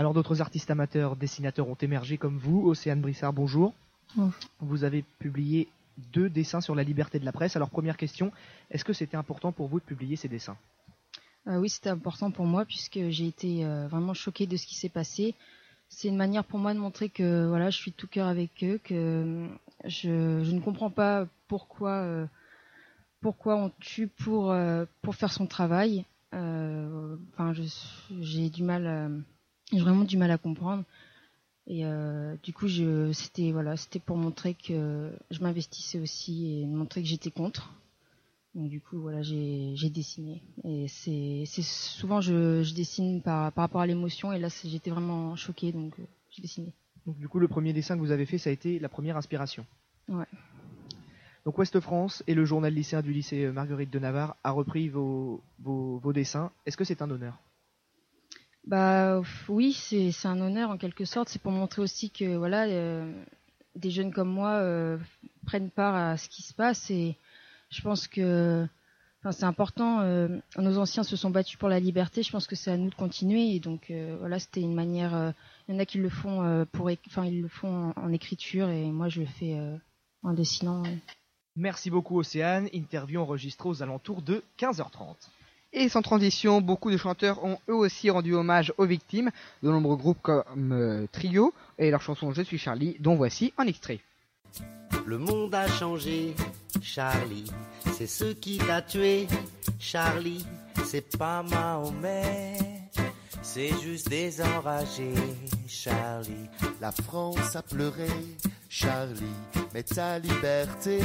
Alors d'autres artistes amateurs, dessinateurs ont émergé comme vous. Océane Brissard, bonjour. Bonjour. Vous avez publié deux dessins sur la liberté de la presse. Alors première question, est-ce que c'était important pour vous de publier ces dessins? Euh, oui, c'était important pour moi puisque j'ai été euh, vraiment choquée de ce qui s'est passé. C'est une manière pour moi de montrer que voilà, je suis de tout cœur avec eux, que euh, je, je ne comprends pas pourquoi euh, pourquoi on tue pour pour faire son travail. Enfin, j'ai du mal, j'ai vraiment du mal à comprendre. Et euh, du coup, c'était voilà, c'était pour montrer que je m'investissais aussi et montrer que j'étais contre. Donc du coup, voilà, j'ai dessiné. Et c'est souvent je, je dessine par par rapport à l'émotion et là j'étais vraiment choquée donc euh, j'ai dessiné. Donc du coup, le premier dessin que vous avez fait, ça a été la première inspiration. Ouais. Donc Ouest France et le journal lycéen du lycée Marguerite de Navarre a repris vos, vos, vos dessins. Est-ce que c'est un honneur? Bah oui, c'est un honneur en quelque sorte. C'est pour montrer aussi que voilà, euh, des jeunes comme moi euh, prennent part à ce qui se passe et je pense que enfin, c'est important. euh, nos anciens se sont battus pour la liberté. Je pense que c'est à nous de continuer et donc voilà, c'était une manière. Il y en a qui le font pour, enfin ils le font en, en écriture et moi je le fais en dessinant. Merci beaucoup Océane. Interview enregistrée aux alentours de 15h30. Et sans transition, beaucoup de chanteurs ont eux aussi rendu hommage aux victimes, de nombreux groupes comme euh, Trio et leur chanson Je suis Charlie, dont voici un extrait. Le monde a changé, Charlie. C'est ce qui t'a tué, Charlie. C'est pas Mahomet. C'est juste des enragés, Charlie. La France a pleuré, Charlie, mais ta liberté,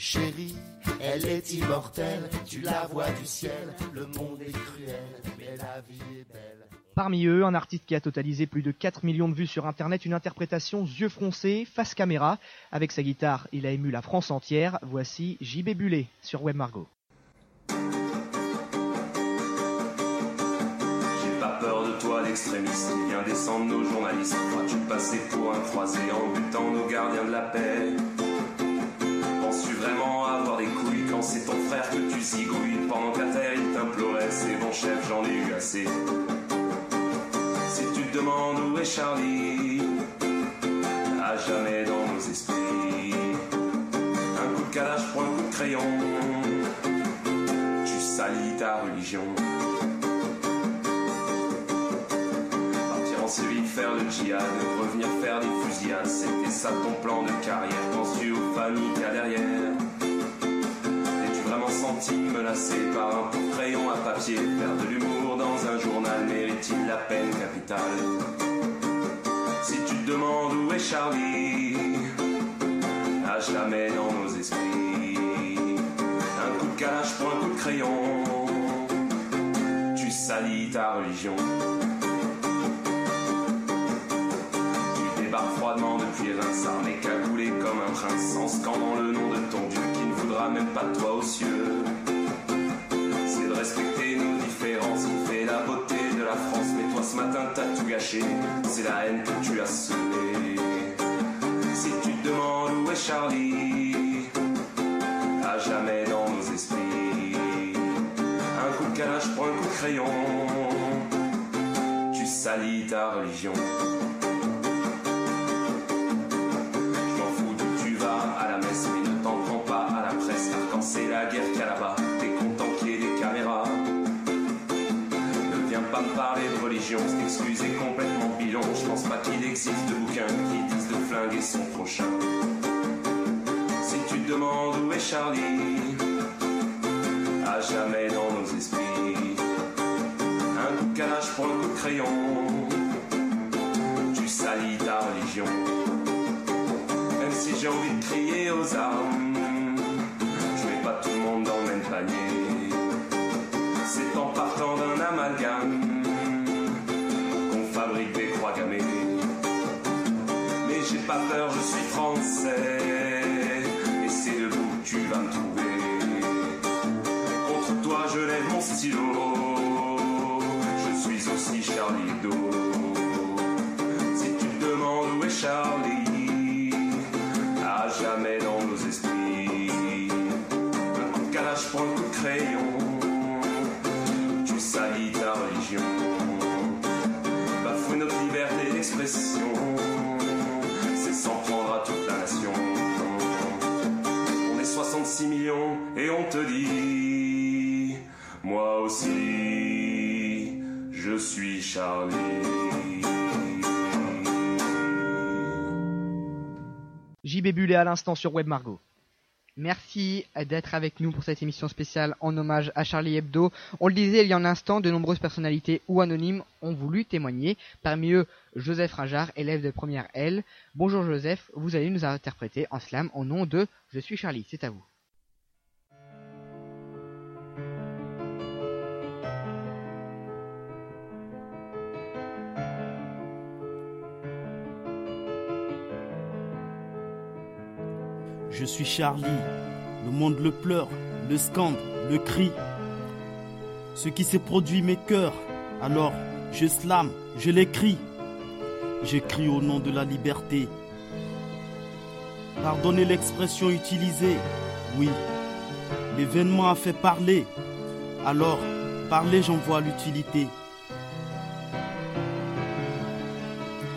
chérie, elle est immortelle. Tu la vois du ciel, le monde est cruel, mais la vie est belle. Parmi eux, un artiste qui a totalisé plus de 4 millions de vues sur internet, une interprétation yeux froncés, face caméra. Avec sa guitare, il a ému la France entière. Voici JB Bullet sur Web Margot. J'ai pas peur de toi, l'extrémiste qui vient descendre nos journalistes. Crois-tu passer pour un croisé en butant nos gardiens de la paix vraiment avoir des couilles quand c'est ton frère que tu zigouilles Pendant qu'à terre il t'implorait, c'est bon chef, j'en ai eu assez. Si tu te demandes où est Charlie, à jamais dans nos esprits. Un coup de calage pour un coup de crayon, tu salis ta religion. Partir en civil, faire le djihad, revenir faire des fusillades, c'était ça ton plan de carrière. Penses-tu aux familles qu'il derrière Senti menacé par un de crayon à papier Faire de l'humour dans un journal mérite-t-il la peine capitale? Si tu te demandes où est Charlie, à jamais dans nos esprits. Un coup de calage pour un coup de crayon, tu salis ta religion. Tu débarques froidement depuis Reims, armé cagoulé comme un prince, en scandant le nom de ton Dieu qui même pas toi aux cieux. C'est de respecter nos différences qui fait la beauté de la France, mais toi ce matin t'as tout gâché, c'est la haine que tu as semée. Si tu te demandes où est Charlie, à jamais dans nos esprits. Un coup de calage pour un coup de crayon, tu salis ta religion. Religion, c'est excusé complètement bidon. Je pense pas qu'il existe de bouquins qui disent de flinguer son prochain. Si tu te demandes où est Charlie, à jamais dans nos esprits. Un coup calage pour un coup de crayon, tu salis ta religion. Même si j'ai envie de crier aux armes, JB Bullet à l'instant sur Web Margot. Merci d'être avec nous pour cette émission spéciale en hommage à Charlie Hebdo. On le disait il y a un instant, de nombreuses personnalités ou anonymes ont voulu témoigner. Parmi eux, Joseph Ringard, élève de première L. Bonjour Joseph, vous allez nous interpréter en slam au nom de Je suis Charlie, c'est à vous. Je suis Charlie. Le monde le pleure, le scande, le crie. Ce qui s'est produit mes cœurs. Alors, je slame, je l'écris. J'écris au nom de la liberté. Pardonnez l'expression utilisée. Oui, l'événement a fait parler. Alors, parler, j'en vois l'utilité.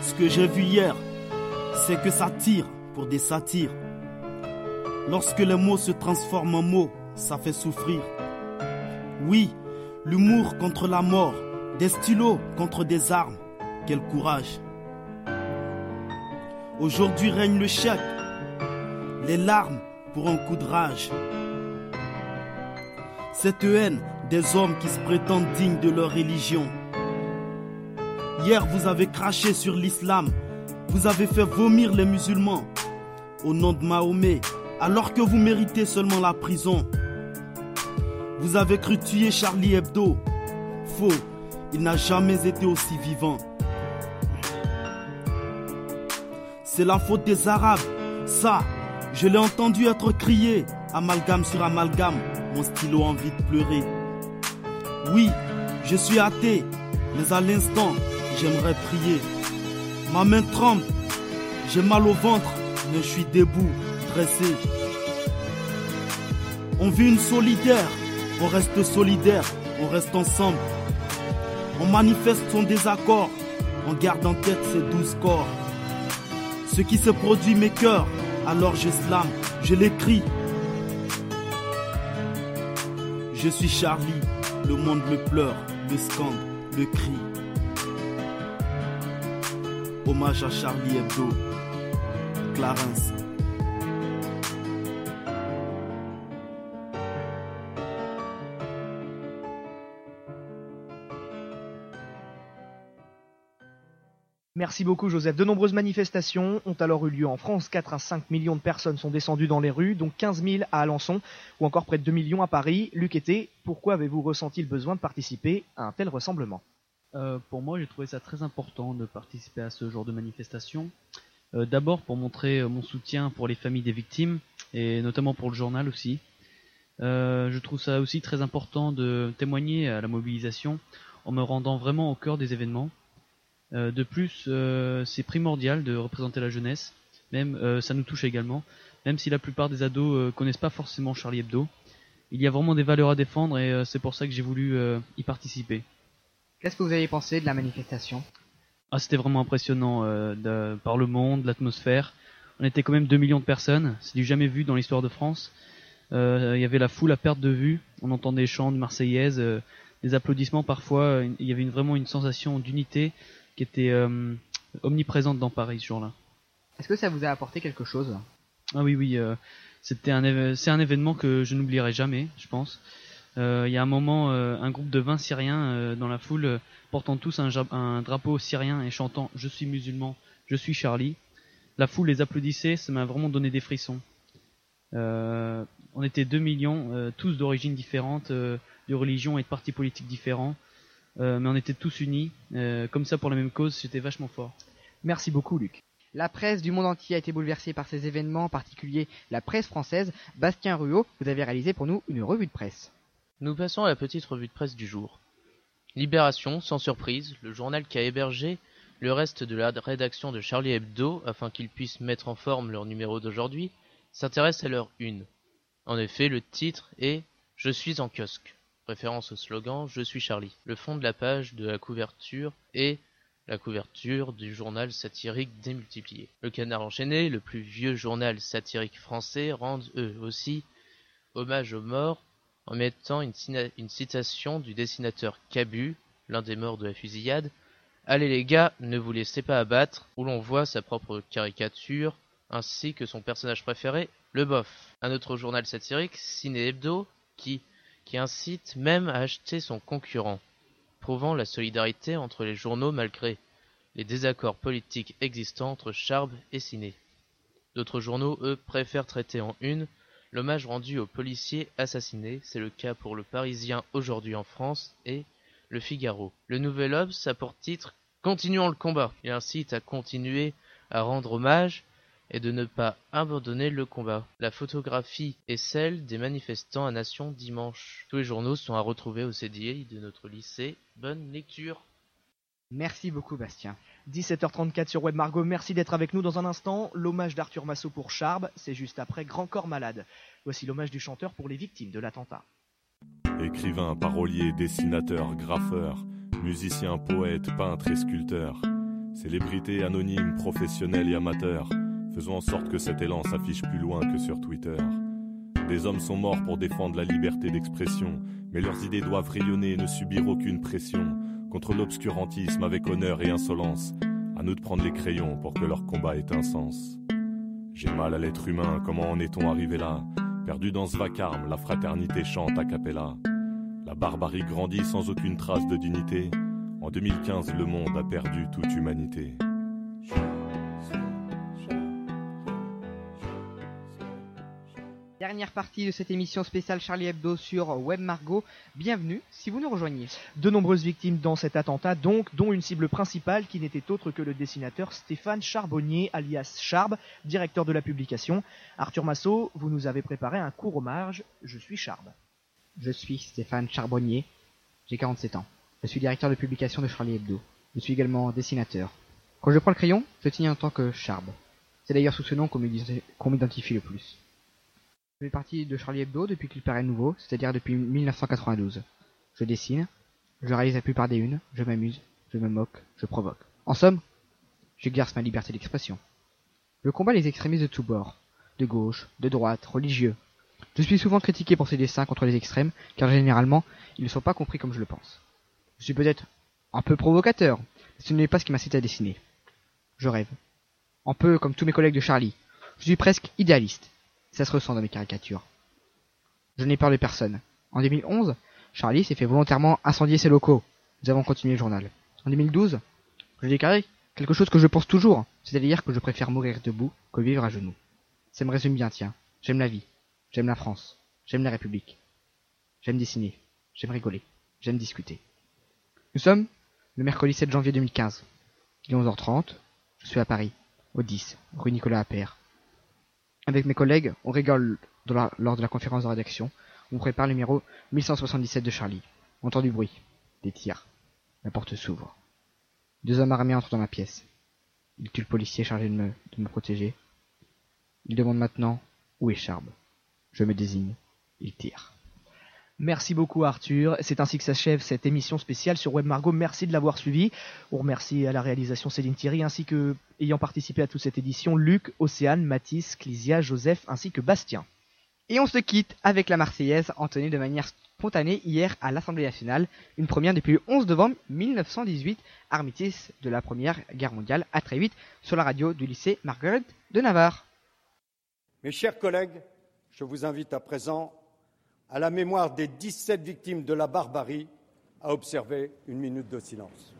Ce que j'ai vu hier, c'est que ça tire pour des satires. Lorsque les mots se transforment en mots, ça fait souffrir. Oui, l'humour contre la mort, des stylos contre des armes. Quel courage. Aujourd'hui règne le chèque, les larmes pour un coup de rage. Cette haine des hommes qui se prétendent dignes de leur religion. Hier, vous avez craché sur l'islam, vous avez fait vomir les musulmans. Au nom de Mahomet, alors que vous méritez seulement la prison. Vous avez cru tuer Charlie Hebdo. Faux, il n'a jamais été aussi vivant. C'est la faute des Arabes. Ça, je l'ai entendu être crié, amalgame sur amalgame, mon stylo envie de pleurer. Oui, je suis athée, mais à l'instant, j'aimerais prier. Ma main tremble, j'ai mal au ventre, mais je suis debout, On vit une solidaire, on reste solidaire, on reste ensemble. On manifeste son désaccord, on garde en tête ses douze corps. Ce qui se produit mes cœurs, alors je slame, je l'écris. Je suis Charlie, le monde le pleure, le scande, le crie. Hommage à Charlie Hebdo, Clarence. Merci beaucoup Joseph. De nombreuses manifestations ont alors eu lieu en France. 4 à 5 millions de personnes sont descendues dans les rues, dont 15 000 à Alençon ou encore près de 2 millions à Paris. Luc était, pourquoi avez-vous ressenti le besoin de participer à un tel rassemblement? Euh, pour moi, j'ai trouvé ça très important de participer à ce genre de manifestation. Euh, D'abord pour montrer euh, mon soutien pour les familles des victimes et notamment pour le journal aussi. Je trouve ça aussi très important de témoigner à la mobilisation en me rendant vraiment au cœur des événements. Euh, de plus, euh, c'est primordial de représenter la jeunesse. Même, euh, ça nous touche également. Même si la plupart des ados connaissent pas forcément Charlie Hebdo, il y a vraiment des valeurs à défendre et c'est pour ça que j'ai voulu y participer. Qu'est-ce que vous avez pensé de la manifestation? Ah, c'était vraiment impressionnant euh, de- par le monde, l'atmosphère. On était quand même 2 millions de personnes, c'est du jamais vu dans l'histoire de France. Euh, Il y avait la foule à perte de vue, on entendait des chants de Marseillaise, euh, des applaudissements parfois. Il y avait une- vraiment une sensation d'unité qui était euh, omniprésente dans Paris ce jour-là. Est-ce que ça vous a apporté quelque chose? Ah oui, oui, euh, c'était un, c'est un événement que je n'oublierai jamais, je pense. Euh, Il y a un moment, un groupe de 20 Syriens dans la foule, portant tous un, drapeau syrien et chantant « Je suis musulman, je suis Charlie ». La foule les applaudissait, ça m'a vraiment donné des frissons. On était 2 millions, tous d'origines différentes, de religions et de partis politiques différents, euh, mais on était tous unis, euh, comme ça pour la même cause, c'était vachement fort. Merci beaucoup Luc. La presse du monde entier a été bouleversée par ces événements, en particulier la presse française. Bastien Ruot, vous avez réalisé pour nous une revue de presse. Nous passons à la petite revue de presse du jour. Libération, sans surprise, le journal qui a hébergé le reste de la rédaction de Charlie Hebdo afin qu'ils puissent mettre en forme leur numéro d'aujourd'hui, s'intéresse à leur une. En effet, le titre est Je suis en kiosque, référence au slogan Je suis Charlie. Le fond de la page de la couverture est la couverture du journal satirique démultipliée. Le Canard enchaîné, le plus vieux journal satirique français, rendent eux aussi hommage aux morts en mettant une, une citation du dessinateur Cabu, l'un des morts de la fusillade. Allez les gars, ne vous laissez pas abattre, où l'on voit sa propre caricature, ainsi que son personnage préféré, le bof. Un autre journal satirique, Ciné Hebdo, qui, qui incite même à acheter son concurrent prouvant la solidarité entre les journaux malgré les désaccords politiques existants entre Charb et Ciné. D'autres journaux, eux, préfèrent traiter en une l'hommage rendu aux policiers assassinés, c'est le cas pour le Parisien aujourd'hui en France et le Figaro. Le Nouvel Obs a pour titre Continuons le combat et incite à continuer à rendre hommage et de ne pas abandonner le combat. La photographie est celle des manifestants à Nation dimanche. Tous les journaux sont à retrouver au CDI de notre lycée. Bonne lecture. Merci beaucoup Bastien. 17h34 sur Web Margot, merci d'être avec nous dans un instant. L'hommage d'Arthur Massot pour Charb, c'est juste après Grand Corps Malade. Voici l'hommage du chanteur pour les victimes de l'attentat. Écrivain, parolier, dessinateur, graffeur, musicien, poète, peintre et sculpteur. Célébrité anonyme, professionnel et amateur Faisons en sorte que cet élan s'affiche plus loin que sur Twitter. Des hommes sont morts pour défendre la liberté d'expression, mais leurs idées doivent rayonner et ne subir aucune pression. Contre l'obscurantisme avec honneur et insolence, à nous de prendre les crayons pour que leur combat ait un sens. J'ai mal à l'être humain, comment en est-on arrivé là? Perdu dans ce vacarme, la fraternité chante a cappella. La barbarie grandit sans aucune trace de dignité. En 2015, le monde a perdu toute humanité. Dernière partie de cette émission spéciale Charlie Hebdo sur Web Margot. Bienvenue si vous nous rejoignez. De nombreuses victimes dans cet attentat, donc, dont une cible principale qui n'était autre que le dessinateur Stéphane Charbonnier, alias Charb, directeur de la publication. Arthur Massot, vous nous avez préparé un court hommage. Je suis Charb. Je suis Stéphane Charbonnier. J'ai 47 ans. Je suis directeur de publication de Charlie Hebdo. Je suis également dessinateur. Quand je prends le crayon, je tiens en tant que Charb. C'est d'ailleurs sous ce nom qu'on m'identifie le plus. Je fais partie de Charlie Hebdo depuis qu'il paraît nouveau, c'est-à-dire depuis 1992. Je dessine, je réalise la plupart des unes, je m'amuse, je me moque, je provoque. En somme, j'exerce ma liberté d'expression. Je combats les extrémistes de tous bords, de gauche, de droite, religieux. Je suis souvent critiqué pour ces dessins contre les extrêmes, car généralement, ils ne sont pas compris comme je le pense. Je suis peut-être un peu provocateur, mais ce n'est pas ce qui m'incite à dessiner. Je rêve. Un peu comme tous mes collègues de Charlie. Je suis presque idéaliste. Ça se ressent dans mes caricatures. Je n'ai peur de personne. En 2011, Charlie s'est fait volontairement incendier ses locaux. Nous avons continué le journal. En 2012, je déclaré quelque chose que je pense toujours, c'est-à-dire que je préfère mourir debout que vivre à genoux. Ça me résume bien, tiens. J'aime la vie. J'aime la France. J'aime la République. J'aime dessiner. J'aime rigoler. J'aime discuter. Nous sommes le mercredi 7 janvier 2015. Il est 11h30. Je suis à Paris, au 10, rue Nicolas Appert. Avec mes collègues, on rigole lors de la conférence de rédaction. On prépare le numéro 1177 de Charlie. On entend du bruit. Des tirs. La porte s'ouvre. Deux hommes armés entrent dans ma pièce. Ils tuent le policier chargé de me, de me protéger. Ils demandent maintenant où est Charb. Je me désigne. Ils tirent. Merci beaucoup Arthur. C'est ainsi que s'achève cette émission spéciale sur Web Margot. Merci de l'avoir suivi. On remercie à la réalisation Céline Thierry ainsi que, ayant participé à toute cette édition, Luc, Océane, Mathis, Clisia, Joseph ainsi que Bastien. Et on se quitte avec la Marseillaise entonnée de manière spontanée hier à l'Assemblée nationale, une première depuis le 11 novembre 1918, armistice de la Première Guerre mondiale, à très vite sur la radio du lycée Margaret de Navarre. Mes chers collègues, je vous invite à présent à la mémoire des 17 victimes de la barbarie à observer une minute de silence.